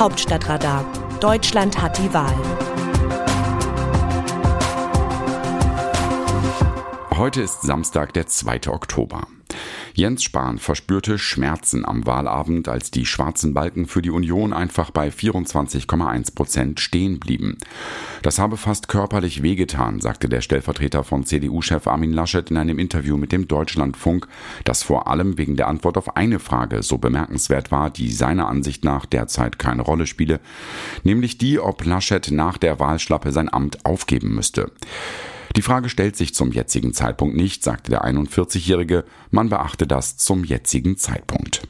Hauptstadtradar. Deutschland hat die Wahl. Heute ist Samstag, der 2. Oktober. Jens Spahn verspürte Schmerzen am Wahlabend, als die schwarzen Balken für die Union einfach bei 24,1 Prozent stehen blieben. Das habe fast körperlich wehgetan, sagte der Stellvertreter von CDU-Chef Armin Laschet in einem Interview mit dem Deutschlandfunk, das vor allem wegen der Antwort auf eine Frage so bemerkenswert war, die seiner Ansicht nach derzeit keine Rolle spiele, nämlich die, ob Laschet nach der Wahlschlappe sein Amt aufgeben müsste. Die Frage stellt sich zum jetzigen Zeitpunkt nicht, sagte der 41-Jährige, man beachte das zum jetzigen Zeitpunkt.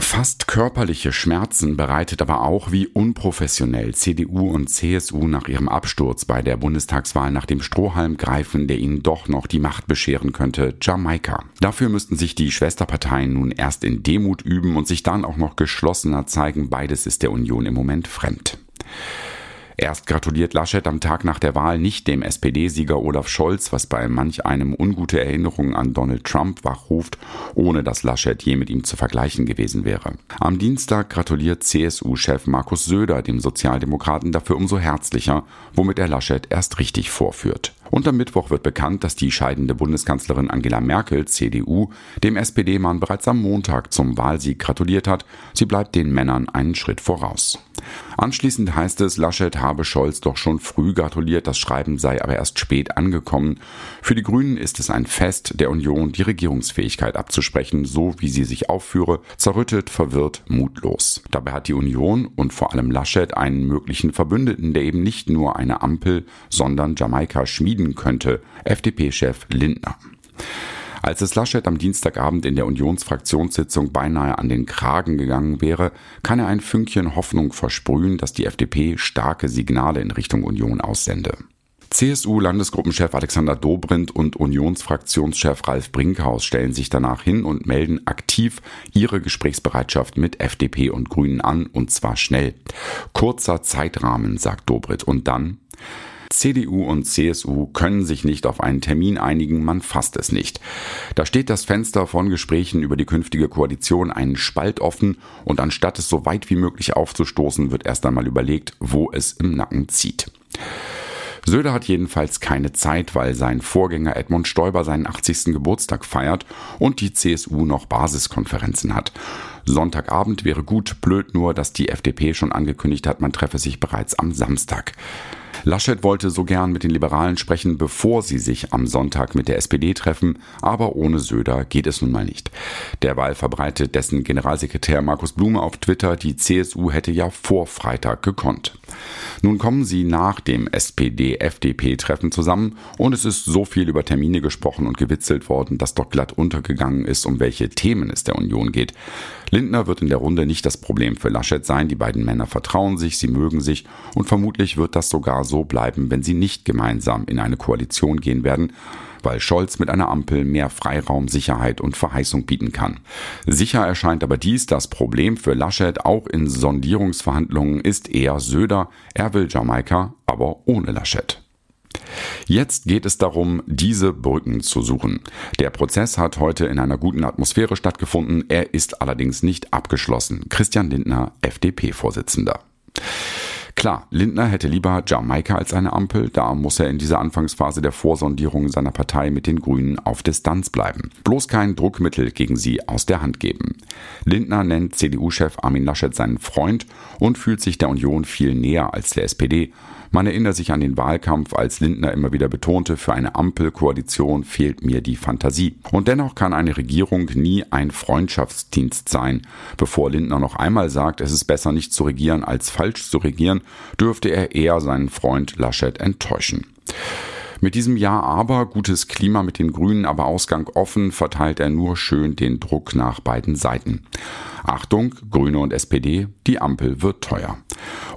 Fast körperliche Schmerzen bereitet aber auch, wie unprofessionell CDU und CSU nach ihrem Absturz bei der Bundestagswahl nach dem Strohhalm greifen, der ihnen doch noch die Macht bescheren könnte, Jamaika. Dafür müssten sich die Schwesterparteien nun erst in Demut üben und sich dann auch noch geschlossener zeigen. Beides ist der Union im Moment fremd. Erst gratuliert Laschet am Tag nach der Wahl nicht dem SPD-Sieger Olaf Scholz, was bei manch einem ungute Erinnerungen an Donald Trump wachruft, ohne dass Laschet je mit ihm zu vergleichen gewesen wäre. Am Dienstag gratuliert CSU-Chef Markus Söder dem Sozialdemokraten dafür umso herzlicher, womit er Laschet erst richtig vorführt. Und am Mittwoch wird bekannt, dass die scheidende Bundeskanzlerin Angela Merkel, CDU, dem SPD-Mann bereits am Montag zum Wahlsieg gratuliert hat. Sie bleibt den Männern einen Schritt voraus. Anschließend heißt es, Laschet habe Scholz doch schon früh gratuliert, das Schreiben sei aber erst spät angekommen. Für die Grünen ist es ein Fest der Union, die Regierungsfähigkeit abzusprechen, so wie sie sich aufführe, zerrüttet, verwirrt, mutlos. Dabei hat die Union und vor allem Laschet einen möglichen Verbündeten, der eben nicht nur eine Ampel, sondern Jamaika schmieden könnte, FDP-Chef Lindner. Als es Laschet am Dienstagabend in der Unionsfraktionssitzung beinahe an den Kragen gegangen wäre, kann er ein Fünkchen Hoffnung versprühen, dass die FDP starke Signale in Richtung Union aussende. CSU-Landesgruppenchef Alexander Dobrindt und Unionsfraktionschef Ralf Brinkhaus stellen sich danach hin und melden aktiv ihre Gesprächsbereitschaft mit FDP und Grünen an, und zwar schnell. Kurzer Zeitrahmen, sagt Dobrindt, und dann CDU und CSU können sich nicht auf einen Termin einigen, man fasst es nicht. Da steht das Fenster von Gesprächen über die künftige Koalition einen Spalt offen und anstatt es so weit wie möglich aufzustoßen, wird erst einmal überlegt, wo es im Nacken zieht. Söder hat jedenfalls keine Zeit, weil sein Vorgänger Edmund Stoiber seinen 80. Geburtstag feiert und die CSU noch Basiskonferenzen hat. Sonntagabend wäre gut, blöd nur, dass die FDP schon angekündigt hat, man treffe sich bereits am Samstag. Laschet wollte so gern mit den Liberalen sprechen, bevor sie sich am Sonntag mit der SPD treffen, aber ohne Söder geht es nun mal nicht. Derweil verbreitet dessen Generalsekretär Markus Blume auf Twitter, die CSU hätte ja vor Freitag gekonnt. Nun kommen sie nach dem SPD-FDP-Treffen zusammen und es ist so viel über Termine gesprochen und gewitzelt worden, dass doch glatt untergegangen ist, um welche Themen es der Union geht. Lindner wird in der Runde nicht das Problem für Laschet sein, die beiden Männer vertrauen sich, sie mögen sich und vermutlich wird das sogar so bleiben, wenn sie nicht gemeinsam in eine Koalition gehen werden, weil Scholz mit einer Ampel mehr Freiraum, Sicherheit und Verheißung bieten kann. Sicher erscheint aber dies das Problem für Laschet auch in Sondierungsverhandlungen ist eher Söder, er will Jamaika, aber ohne Laschet. Jetzt geht es darum, diese Brücken zu suchen. Der Prozess hat heute in einer guten Atmosphäre stattgefunden, er ist allerdings nicht abgeschlossen. Christian Lindner, FDP-Vorsitzender. Klar, Lindner hätte lieber Jamaika als eine Ampel, da muss er in dieser Anfangsphase der Vorsondierung seiner Partei mit den Grünen auf Distanz bleiben. Bloß kein Druckmittel gegen sie aus der Hand geben. Lindner nennt CDU-Chef Armin Laschet seinen Freund und fühlt sich der Union viel näher als der SPD. Man erinnert sich an den Wahlkampf, als Lindner immer wieder betonte, für eine Ampelkoalition fehlt mir die Fantasie. Und dennoch kann eine Regierung nie ein Freundschaftsdienst sein. Bevor Lindner noch einmal sagt, es ist besser nicht zu regieren als falsch zu regieren, dürfte er eher seinen Freund Laschet enttäuschen. Mit diesem Ja aber, gutes Klima mit den Grünen, aber Ausgang offen, verteilt er nur schön den Druck nach beiden Seiten. Achtung, Grüne und SPD, die Ampel wird teuer.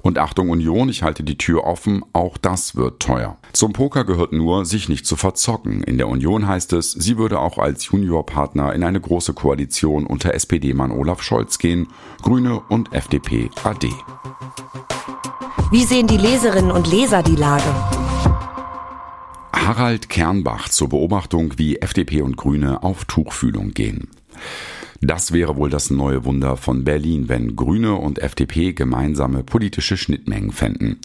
Und Achtung Union, ich halte die Tür offen, auch das wird teuer. Zum Poker gehört nur, sich nicht zu verzocken. In der Union heißt es, sie würde auch als Juniorpartner in eine große Koalition unter SPD-Mann Olaf Scholz gehen, Grüne und FDP AD. Wie sehen die Leserinnen und Leser die Lage? Harald Kernbach zur Beobachtung, wie FDP und Grüne auf Tuchfühlung gehen. Das wäre wohl das neue Wunder von Berlin, wenn Grüne und FDP gemeinsame politische Schnittmengen fänden.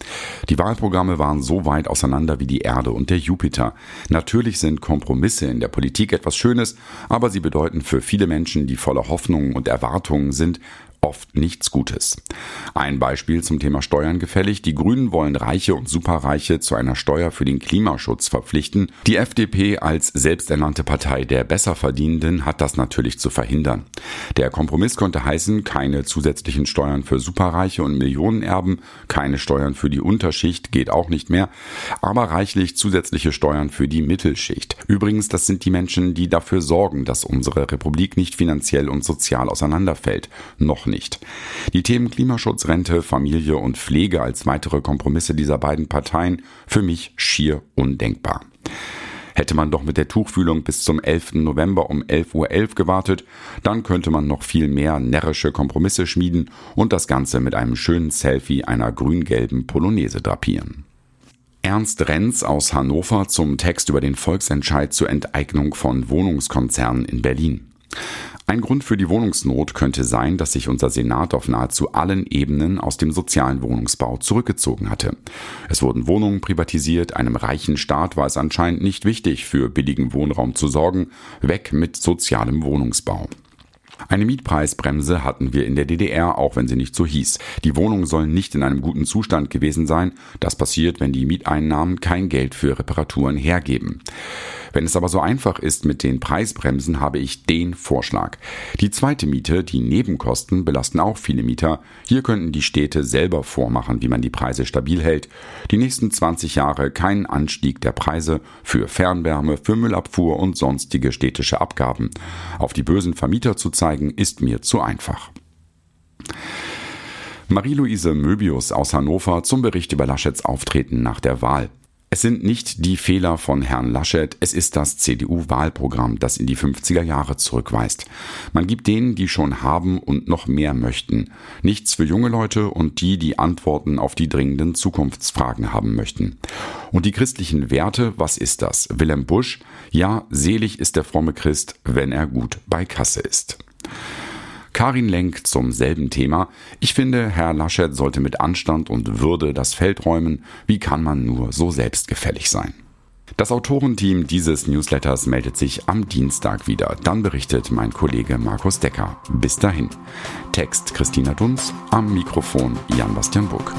Die Wahlprogramme waren so weit auseinander wie die Erde und der Jupiter. Natürlich sind Kompromisse in der Politik etwas Schönes, aber sie bedeuten für viele Menschen, die voller Hoffnungen und Erwartungen sind, oft nichts Gutes. Ein Beispiel zum Thema Steuern gefällig. Die Grünen wollen Reiche und Superreiche zu einer Steuer für den Klimaschutz verpflichten. Die FDP als selbsternannte Partei der Besserverdienenden hat das natürlich zu verhindern. Der Kompromiss konnte heißen, keine zusätzlichen Steuern für Superreiche und Millionenerben, keine Steuern für die Unterschicht, geht auch nicht mehr, aber reichlich zusätzliche Steuern für die Mittelschicht. Übrigens, das sind die Menschen, die dafür sorgen, dass unsere Republik nicht finanziell und sozial auseinanderfällt. Noch nicht. Die Themen Klimaschutz, Rente, Familie und Pflege als weitere Kompromisse dieser beiden Parteien für mich schier undenkbar. Hätte man doch mit der Tuchfühlung bis zum 11. November um 11.11 Uhr .11 gewartet, dann könnte man noch viel mehr närrische Kompromisse schmieden und das Ganze mit einem schönen Selfie einer grün-gelben Polonaise drapieren. Ernst Renz aus Hannover zum Text über den Volksentscheid zur Enteignung von Wohnungskonzernen in Berlin. Ein Grund für die Wohnungsnot könnte sein, dass sich unser Senat auf nahezu allen Ebenen aus dem sozialen Wohnungsbau zurückgezogen hatte. Es wurden Wohnungen privatisiert, einem reichen Staat war es anscheinend nicht wichtig, für billigen Wohnraum zu sorgen, weg mit sozialem Wohnungsbau. Eine Mietpreisbremse hatten wir in der DDR, auch wenn sie nicht so hieß. Die Wohnungen sollen nicht in einem guten Zustand gewesen sein. Das passiert, wenn die Mieteinnahmen kein Geld für Reparaturen hergeben. Wenn es aber so einfach ist mit den Preisbremsen, habe ich den Vorschlag. Die zweite Miete, die Nebenkosten, belasten auch viele Mieter. Hier könnten die Städte selber vormachen, wie man die Preise stabil hält. Die nächsten 20 Jahre keinen Anstieg der Preise für Fernwärme, für Müllabfuhr und sonstige städtische Abgaben. Auf die bösen Vermieter zu zeigen, ist mir zu einfach. Marie-Louise Möbius aus Hannover zum Bericht über Laschets Auftreten nach der Wahl. Es sind nicht die Fehler von Herrn Laschet, es ist das CDU-Wahlprogramm, das in die 50er Jahre zurückweist. Man gibt denen, die schon haben und noch mehr möchten. Nichts für junge Leute und die, die Antworten auf die dringenden Zukunftsfragen haben möchten. Und die christlichen Werte, was ist das? Willem Busch? Ja, selig ist der fromme Christ, wenn er gut bei Kasse ist. Karin Lenk zum selben Thema. Ich finde, Herr Laschet sollte mit Anstand und Würde das Feld räumen. Wie kann man nur so selbstgefällig sein? Das Autorenteam dieses Newsletters meldet sich am Dienstag wieder. Dann berichtet mein Kollege Markus Decker. Bis dahin. Text Christina Dunz, am Mikrofon Jan Bastian Buck.